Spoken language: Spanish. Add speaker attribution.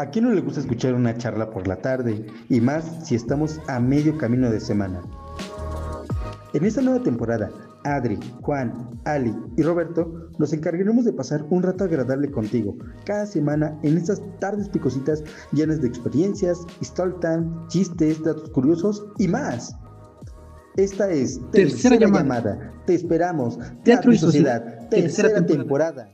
Speaker 1: ¿A quién no le gusta escuchar una charla por la tarde? Y más si estamos a medio camino de semana. En esta nueva temporada, Adri, Juan, Ali y Roberto nos encargaremos de pasar un rato agradable contigo cada semana en estas tardes picositas llenas de experiencias, story time, chistes, datos curiosos y más. Esta es
Speaker 2: Tercera llamada.
Speaker 1: Te esperamos.
Speaker 2: Teatro y
Speaker 1: Sociedad, tercera, temporada.